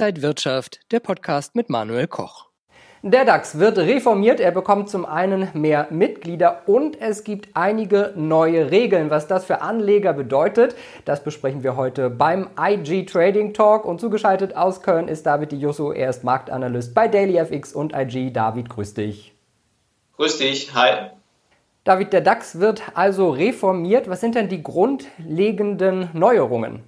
Inside Wirtschaft, der Podcast mit Manuel Koch. Der DAX wird reformiert, er bekommt zum einen mehr Mitglieder und es gibt einige neue Regeln. Was das für Anleger bedeutet, das besprechen wir heute beim IG Trading Talk und zugeschaltet aus Köln ist David Diusso, er ist Marktanalyst bei DailyFX und IG. David, grüß dich. Grüß dich, hi. David, der DAX wird also reformiert. Was sind denn die grundlegenden Neuerungen?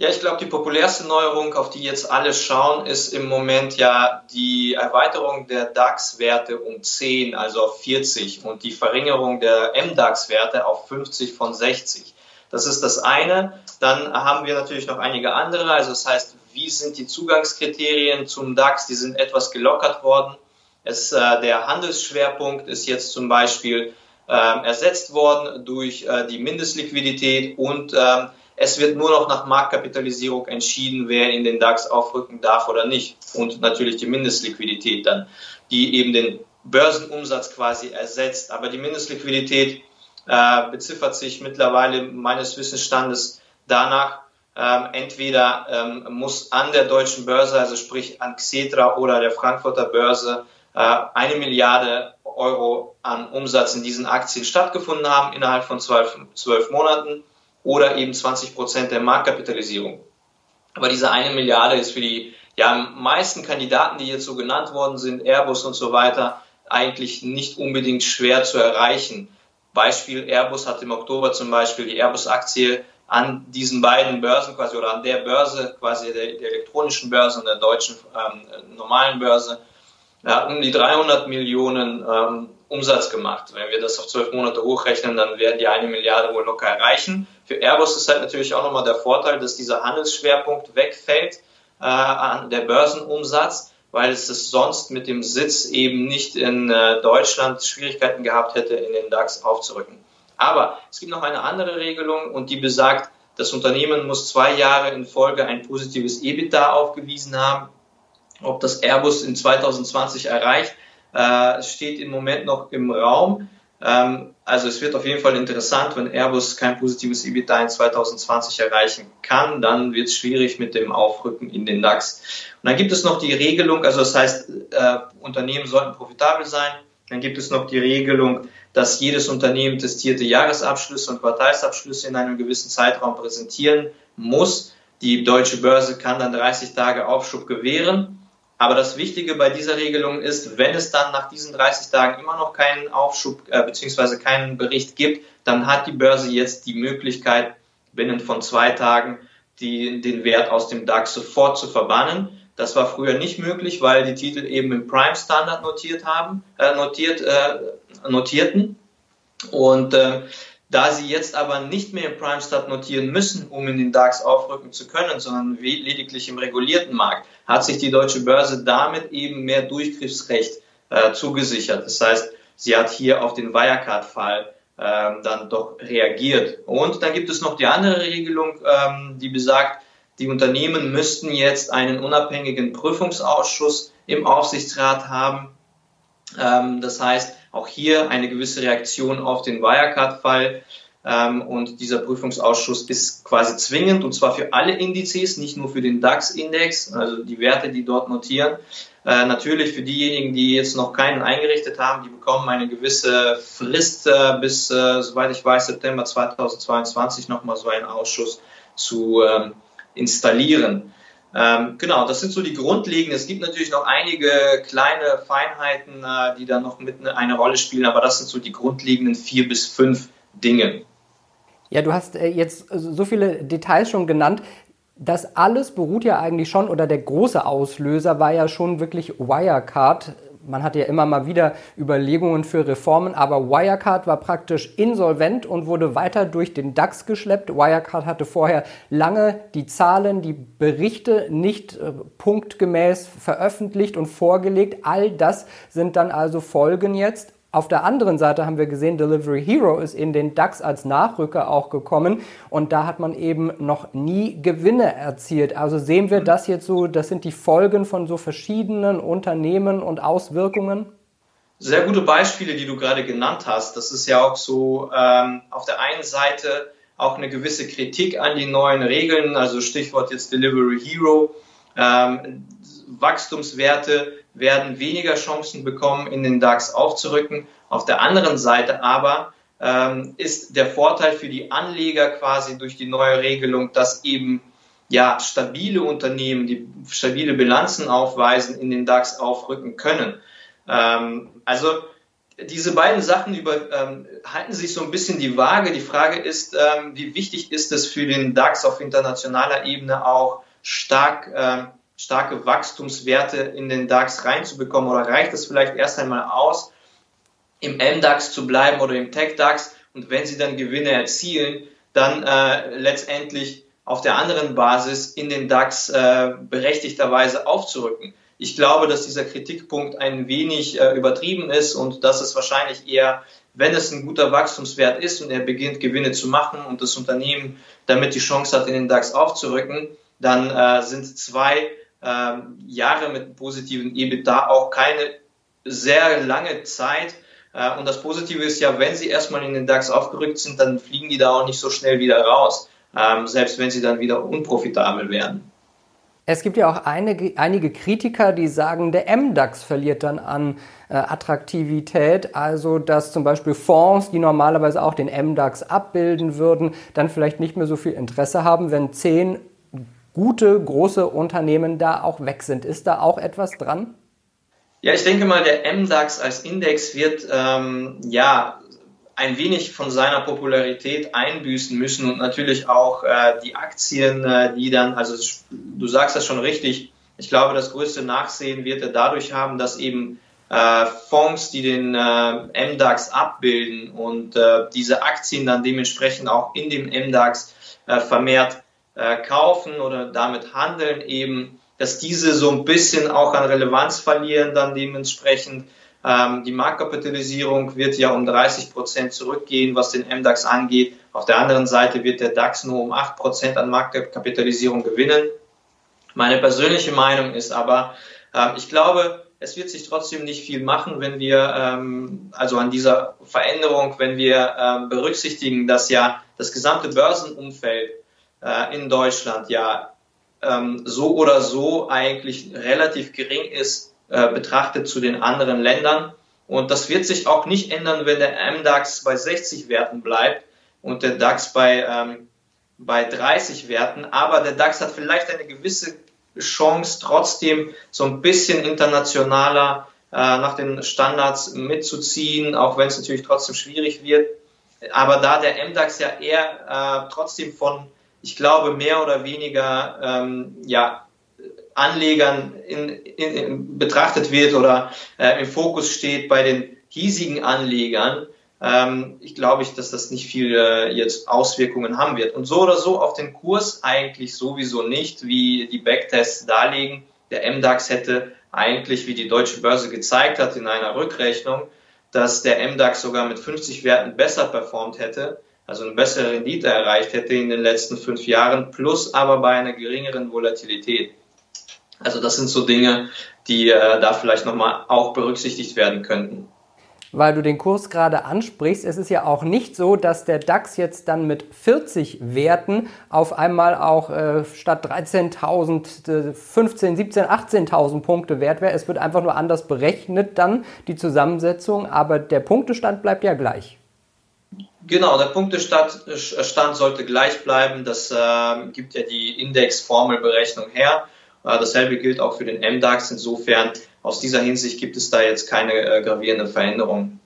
Ja, ich glaube, die populärste Neuerung, auf die jetzt alle schauen, ist im Moment ja die Erweiterung der DAX-Werte um 10, also auf 40 und die Verringerung der MDAX-Werte auf 50 von 60. Das ist das eine. Dann haben wir natürlich noch einige andere. Also das heißt, wie sind die Zugangskriterien zum DAX? Die sind etwas gelockert worden. Es, äh, der Handelsschwerpunkt ist jetzt zum Beispiel äh, ersetzt worden durch äh, die Mindestliquidität und äh, es wird nur noch nach Marktkapitalisierung entschieden, wer in den DAX aufrücken darf oder nicht. Und natürlich die Mindestliquidität dann, die eben den Börsenumsatz quasi ersetzt. Aber die Mindestliquidität äh, beziffert sich mittlerweile meines Wissensstandes danach, ähm, entweder ähm, muss an der deutschen Börse, also sprich an Xetra oder der Frankfurter Börse, äh, eine Milliarde Euro an Umsatz in diesen Aktien stattgefunden haben innerhalb von zwölf, zwölf Monaten oder eben 20 Prozent der Marktkapitalisierung. Aber diese eine Milliarde ist für die ja, meisten Kandidaten, die jetzt so genannt worden sind, Airbus und so weiter, eigentlich nicht unbedingt schwer zu erreichen. Beispiel Airbus hat im Oktober zum Beispiel die Airbus-Aktie an diesen beiden Börsen quasi oder an der Börse, quasi der, der elektronischen Börse und der deutschen ähm, normalen Börse, ja, um die 300 Millionen ähm, Umsatz gemacht. Wenn wir das auf zwölf Monate hochrechnen, dann werden die eine Milliarde wohl locker erreichen. Für Airbus ist halt natürlich auch nochmal der Vorteil, dass dieser Handelsschwerpunkt wegfällt äh, der Börsenumsatz, weil es das sonst mit dem Sitz eben nicht in äh, Deutschland Schwierigkeiten gehabt hätte, in den DAX aufzurücken. Aber es gibt noch eine andere Regelung und die besagt, das Unternehmen muss zwei Jahre in Folge ein positives EBITDA aufgewiesen haben. Ob das Airbus in 2020 erreicht, äh, steht im Moment noch im Raum. Ähm, also es wird auf jeden Fall interessant, wenn Airbus kein positives EBITDA in 2020 erreichen kann, dann wird es schwierig mit dem Aufrücken in den DAX. Und dann gibt es noch die Regelung, also das heißt, äh, Unternehmen sollten profitabel sein. Dann gibt es noch die Regelung, dass jedes Unternehmen testierte Jahresabschlüsse und Quartalsabschlüsse in einem gewissen Zeitraum präsentieren muss. Die deutsche Börse kann dann 30 Tage Aufschub gewähren. Aber das Wichtige bei dieser Regelung ist, wenn es dann nach diesen 30 Tagen immer noch keinen Aufschub äh, bzw. keinen Bericht gibt, dann hat die Börse jetzt die Möglichkeit, binnen von zwei Tagen die, den Wert aus dem DAX sofort zu verbannen. Das war früher nicht möglich, weil die Titel eben im Prime Standard notiert haben, äh, notiert, äh, notierten. Und äh, da sie jetzt aber nicht mehr im Prime Start notieren müssen, um in den DAX aufrücken zu können, sondern lediglich im regulierten Markt, hat sich die deutsche Börse damit eben mehr Durchgriffsrecht äh, zugesichert. Das heißt, sie hat hier auf den Wirecard-Fall ähm, dann doch reagiert. Und dann gibt es noch die andere Regelung, ähm, die besagt, die Unternehmen müssten jetzt einen unabhängigen Prüfungsausschuss im Aufsichtsrat haben. Ähm, das heißt, auch hier eine gewisse Reaktion auf den Wirecard-Fall. Ähm, und dieser Prüfungsausschuss ist quasi zwingend und zwar für alle Indizes, nicht nur für den DAX-Index, also die Werte, die dort notieren. Äh, natürlich für diejenigen, die jetzt noch keinen eingerichtet haben, die bekommen eine gewisse Frist äh, bis, äh, soweit ich weiß, September 2022 nochmal so einen Ausschuss zu ähm, installieren. Ähm, genau, das sind so die grundlegenden. Es gibt natürlich noch einige kleine Feinheiten, äh, die da noch mit ne, eine Rolle spielen, aber das sind so die grundlegenden vier bis fünf Dinge. Ja, du hast äh, jetzt so viele Details schon genannt. Das alles beruht ja eigentlich schon, oder der große Auslöser war ja schon wirklich Wirecard man hatte ja immer mal wieder Überlegungen für Reformen, aber Wirecard war praktisch insolvent und wurde weiter durch den DAX geschleppt. Wirecard hatte vorher lange die Zahlen, die Berichte nicht äh, punktgemäß veröffentlicht und vorgelegt. All das sind dann also Folgen jetzt. Auf der anderen Seite haben wir gesehen, Delivery Hero ist in den DAX als Nachrücker auch gekommen und da hat man eben noch nie Gewinne erzielt. Also sehen wir das jetzt so, das sind die Folgen von so verschiedenen Unternehmen und Auswirkungen? Sehr gute Beispiele, die du gerade genannt hast. Das ist ja auch so ähm, auf der einen Seite auch eine gewisse Kritik an die neuen Regeln, also Stichwort jetzt Delivery Hero Ähm, Wachstumswerte werden weniger Chancen bekommen, in den DAX aufzurücken. Auf der anderen Seite aber ähm, ist der Vorteil für die Anleger quasi durch die neue Regelung, dass eben ja stabile Unternehmen, die stabile Bilanzen aufweisen, in den DAX aufrücken können. Ähm, also diese beiden Sachen über, ähm, halten sich so ein bisschen die Waage. Die Frage ist, ähm, wie wichtig ist es für den DAX auf internationaler Ebene auch stark, ähm, starke Wachstumswerte in den DAX reinzubekommen oder reicht es vielleicht erst einmal aus, im MDAX zu bleiben oder im TechDAX und wenn sie dann Gewinne erzielen, dann äh, letztendlich auf der anderen Basis in den DAX äh, berechtigterweise aufzurücken. Ich glaube, dass dieser Kritikpunkt ein wenig äh, übertrieben ist und dass es wahrscheinlich eher, wenn es ein guter Wachstumswert ist und er beginnt Gewinne zu machen und das Unternehmen damit die Chance hat, in den DAX aufzurücken, dann äh, sind zwei äh, Jahre mit positiven EBITDA auch keine sehr lange Zeit. Äh, und das Positive ist ja, wenn sie erstmal in den DAX aufgerückt sind, dann fliegen die da auch nicht so schnell wieder raus, ähm, selbst wenn sie dann wieder unprofitabel werden. Es gibt ja auch einige, einige Kritiker, die sagen, der MDAX verliert dann an äh, Attraktivität. Also, dass zum Beispiel Fonds, die normalerweise auch den MDAX abbilden würden, dann vielleicht nicht mehr so viel Interesse haben, wenn zehn gute, große Unternehmen da auch weg sind. Ist da auch etwas dran? Ja, ich denke mal, der MDAX als Index wird ähm, ja ein wenig von seiner Popularität einbüßen müssen und natürlich auch äh, die Aktien, äh, die dann, also du sagst das schon richtig, ich glaube, das größte Nachsehen wird er dadurch haben, dass eben äh, Fonds, die den äh, MDAX abbilden und äh, diese Aktien dann dementsprechend auch in dem MDAX äh, vermehrt äh, kaufen oder damit handeln, eben, dass diese so ein bisschen auch an Relevanz verlieren, dann dementsprechend ähm, die Marktkapitalisierung wird ja um 30 Prozent zurückgehen, was den MDAX angeht. Auf der anderen Seite wird der DAX nur um 8 Prozent an Marktkapitalisierung gewinnen. Meine persönliche Meinung ist aber, äh, ich glaube, es wird sich trotzdem nicht viel machen, wenn wir ähm, also an dieser Veränderung, wenn wir ähm, berücksichtigen, dass ja das gesamte Börsenumfeld äh, in Deutschland ja ähm, so oder so eigentlich relativ gering ist äh, betrachtet zu den anderen Ländern. Und das wird sich auch nicht ändern, wenn der MDAX bei 60 Werten bleibt und der DAX bei, ähm, bei 30 Werten. Aber der DAX hat vielleicht eine gewisse Chance, trotzdem so ein bisschen internationaler äh, nach den Standards mitzuziehen, auch wenn es natürlich trotzdem schwierig wird. Aber da der MDAX ja eher äh, trotzdem von, ich glaube, mehr oder weniger ähm, ja, Anlegern in, in, in betrachtet wird oder äh, im Fokus steht bei den hiesigen Anlegern, ähm, ich glaube ich, dass das nicht viel äh, jetzt Auswirkungen haben wird. Und so oder so auf den Kurs eigentlich sowieso nicht, wie die Backtests darlegen. Der MDAX hätte eigentlich, wie die deutsche Börse gezeigt hat in einer Rückrechnung, dass der MDAX sogar mit 50 Werten besser performt hätte, also eine bessere Rendite erreicht hätte in den letzten fünf Jahren, plus aber bei einer geringeren Volatilität. Also das sind so Dinge, die äh, da vielleicht nochmal auch berücksichtigt werden könnten. Weil du den Kurs gerade ansprichst, es ist ja auch nicht so, dass der DAX jetzt dann mit 40 Werten auf einmal auch äh, statt 13.000, 15, 17, 18.000 Punkte wert wäre. Es wird einfach nur anders berechnet dann die Zusammensetzung, aber der Punktestand bleibt ja gleich. Genau, der Punktestand Stand sollte gleich bleiben. Das äh, gibt ja die Indexformelberechnung her. Äh, dasselbe gilt auch für den MDAX. Insofern aus dieser Hinsicht gibt es da jetzt keine äh, gravierenden Veränderungen.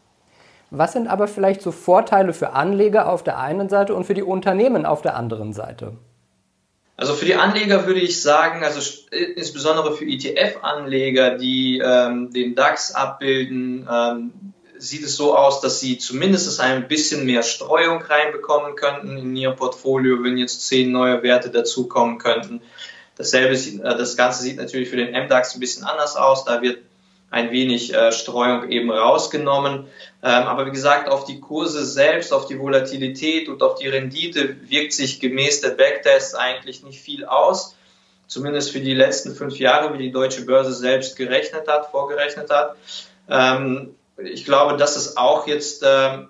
Was sind aber vielleicht so Vorteile für Anleger auf der einen Seite und für die Unternehmen auf der anderen Seite? Also für die Anleger würde ich sagen, also insbesondere für ETF-Anleger, die ähm, den DAX abbilden, ähm, sieht es so aus, dass sie zumindest ein bisschen mehr Streuung reinbekommen könnten in ihr Portfolio, wenn jetzt zehn neue Werte dazukommen könnten. Dasselbe, äh, das Ganze sieht natürlich für den MDAX ein bisschen anders aus. Da wird ein wenig äh, Streuung eben rausgenommen. Ähm, aber wie gesagt, auf die Kurse selbst, auf die Volatilität und auf die Rendite wirkt sich gemäß der Backtests eigentlich nicht viel aus. Zumindest für die letzten fünf Jahre, wie die deutsche Börse selbst gerechnet hat, vorgerechnet hat. Ähm, ich glaube, dass es auch jetzt ähm,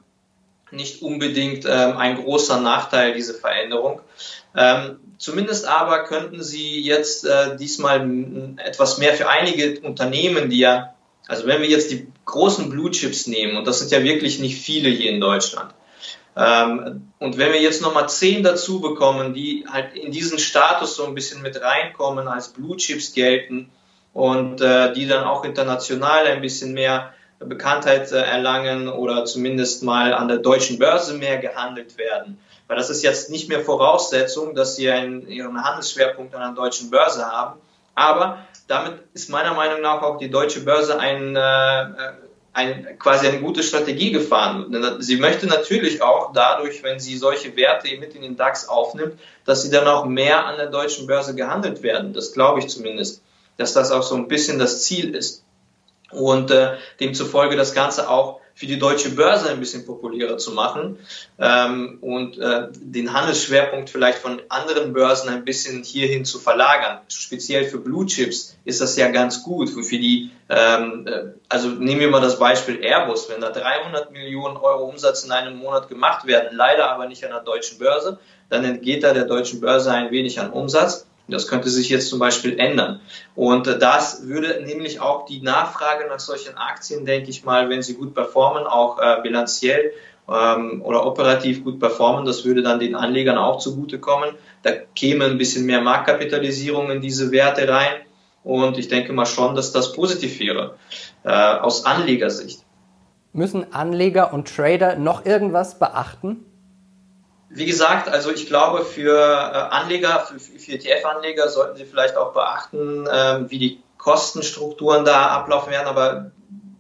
nicht unbedingt ähm, ein großer Nachteil, diese Veränderung. Ähm, zumindest aber könnten Sie jetzt äh, diesmal etwas mehr für einige Unternehmen, die ja, also wenn wir jetzt die großen Blue Chips nehmen, und das sind ja wirklich nicht viele hier in Deutschland, ähm, und wenn wir jetzt nochmal zehn dazu bekommen, die halt in diesen Status so ein bisschen mit reinkommen, als Blue Chips gelten und äh, die dann auch international ein bisschen mehr Bekanntheit äh, erlangen oder zumindest mal an der deutschen Börse mehr gehandelt werden. Weil das ist jetzt nicht mehr Voraussetzung, dass sie einen, ihren Handelsschwerpunkt an der deutschen Börse haben. Aber damit ist meiner Meinung nach auch die deutsche Börse ein, äh, ein, quasi eine gute Strategie gefahren. Sie möchte natürlich auch dadurch, wenn sie solche Werte mit in den DAX aufnimmt, dass sie dann auch mehr an der deutschen Börse gehandelt werden. Das glaube ich zumindest, dass das auch so ein bisschen das Ziel ist. Und äh, demzufolge das Ganze auch für die deutsche Börse ein bisschen populärer zu machen ähm, und äh, den Handelsschwerpunkt vielleicht von anderen Börsen ein bisschen hierhin zu verlagern. Speziell für Blue Chips ist das ja ganz gut. Für die, ähm, äh, also nehmen wir mal das Beispiel Airbus, wenn da 300 Millionen Euro Umsatz in einem Monat gemacht werden, leider aber nicht an der deutschen Börse, dann entgeht da der deutschen Börse ein wenig an Umsatz. Das könnte sich jetzt zum Beispiel ändern. Und äh, das würde nämlich auch die Nachfrage nach solchen Aktien, denke ich mal, wenn sie gut performen, auch äh, bilanziell ähm, oder operativ gut performen, das würde dann den Anlegern auch zugutekommen. Da käme ein bisschen mehr Marktkapitalisierung in diese Werte rein. Und ich denke mal schon, dass das positiv wäre äh, aus Anlegersicht. Müssen Anleger und Trader noch irgendwas beachten? Wie gesagt, also ich glaube, für äh, Anleger, für, für ETF-Anleger sollten Sie vielleicht auch beachten, ähm, wie die Kostenstrukturen da ablaufen werden. Aber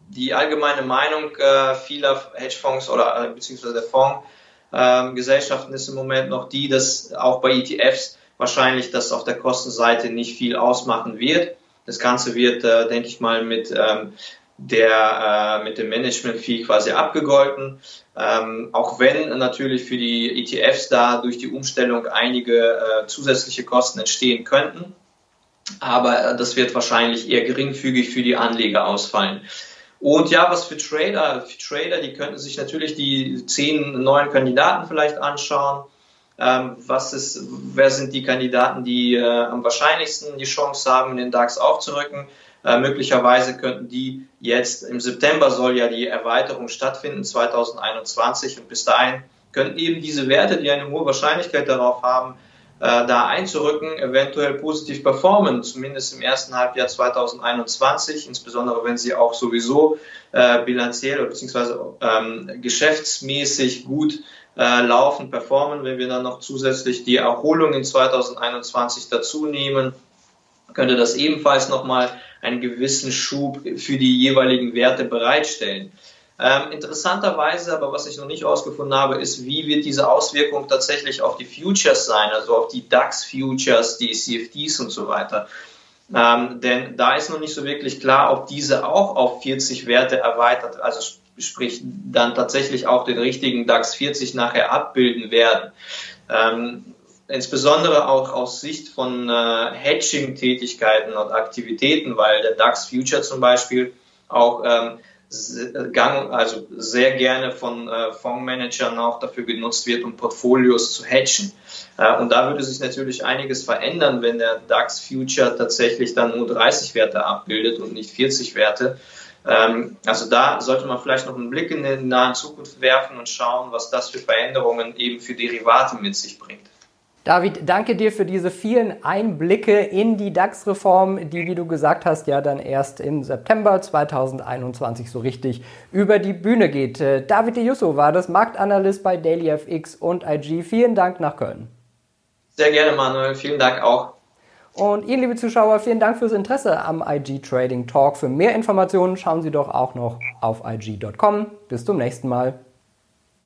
die allgemeine Meinung äh, vieler Hedgefonds oder äh, beziehungsweise der Fondsgesellschaften ist im Moment noch die, dass auch bei ETFs wahrscheinlich das auf der Kostenseite nicht viel ausmachen wird. Das Ganze wird, denke ich mal, mit ähm, der äh, mit dem Management-Fee quasi abgegolten. Ähm, auch wenn natürlich für die ETFs da durch die Umstellung einige äh, zusätzliche Kosten entstehen könnten. Aber äh, das wird wahrscheinlich eher geringfügig für die Anleger ausfallen. Und ja, was für Trader? Für Trader, die könnten sich natürlich die zehn neuen Kandidaten vielleicht anschauen. Ähm, was ist, wer sind die Kandidaten, die äh, am wahrscheinlichsten die Chance haben, in den DAX aufzurücken? Äh, möglicherweise könnten die jetzt im September soll ja die Erweiterung stattfinden, 2021. Und bis dahin könnten eben diese Werte, die eine hohe Wahrscheinlichkeit darauf haben, äh, da einzurücken, eventuell positiv performen, zumindest im ersten Halbjahr 2021, insbesondere wenn sie auch sowieso äh, bilanziell oder beziehungsweise ähm, geschäftsmäßig gut äh, laufen, performen. Wenn wir dann noch zusätzlich die Erholung in 2021 dazu nehmen, könnte das ebenfalls nochmal einen gewissen Schub für die jeweiligen Werte bereitstellen. Ähm, interessanterweise, aber was ich noch nicht herausgefunden habe, ist, wie wird diese Auswirkung tatsächlich auf die Futures sein, also auf die DAX-Futures, die CFDs und so weiter. Ähm, denn da ist noch nicht so wirklich klar, ob diese auch auf 40 Werte erweitert, also sprich dann tatsächlich auch den richtigen DAX 40 nachher abbilden werden. Ähm, insbesondere auch aus Sicht von äh, Hedging-Tätigkeiten und Aktivitäten, weil der DAX Future zum Beispiel auch ähm, gang, also sehr gerne von äh, Fondsmanagern auch dafür genutzt wird, um Portfolios zu hedgen. Äh, und da würde sich natürlich einiges verändern, wenn der DAX Future tatsächlich dann nur 30 Werte abbildet und nicht 40 Werte. Ähm, also da sollte man vielleicht noch einen Blick in die nahe Zukunft werfen und schauen, was das für Veränderungen eben für Derivate mit sich bringt. David, danke dir für diese vielen Einblicke in die DAX-Reform, die, wie du gesagt hast, ja dann erst im September 2021 so richtig über die Bühne geht. Äh, David De Jusso war das Marktanalyst bei DailyFX und IG. Vielen Dank nach Köln. Sehr gerne, Manuel. Vielen Dank auch. Und Ihnen, liebe Zuschauer, vielen Dank fürs Interesse am IG Trading Talk. Für mehr Informationen schauen Sie doch auch noch auf IG.com. Bis zum nächsten Mal.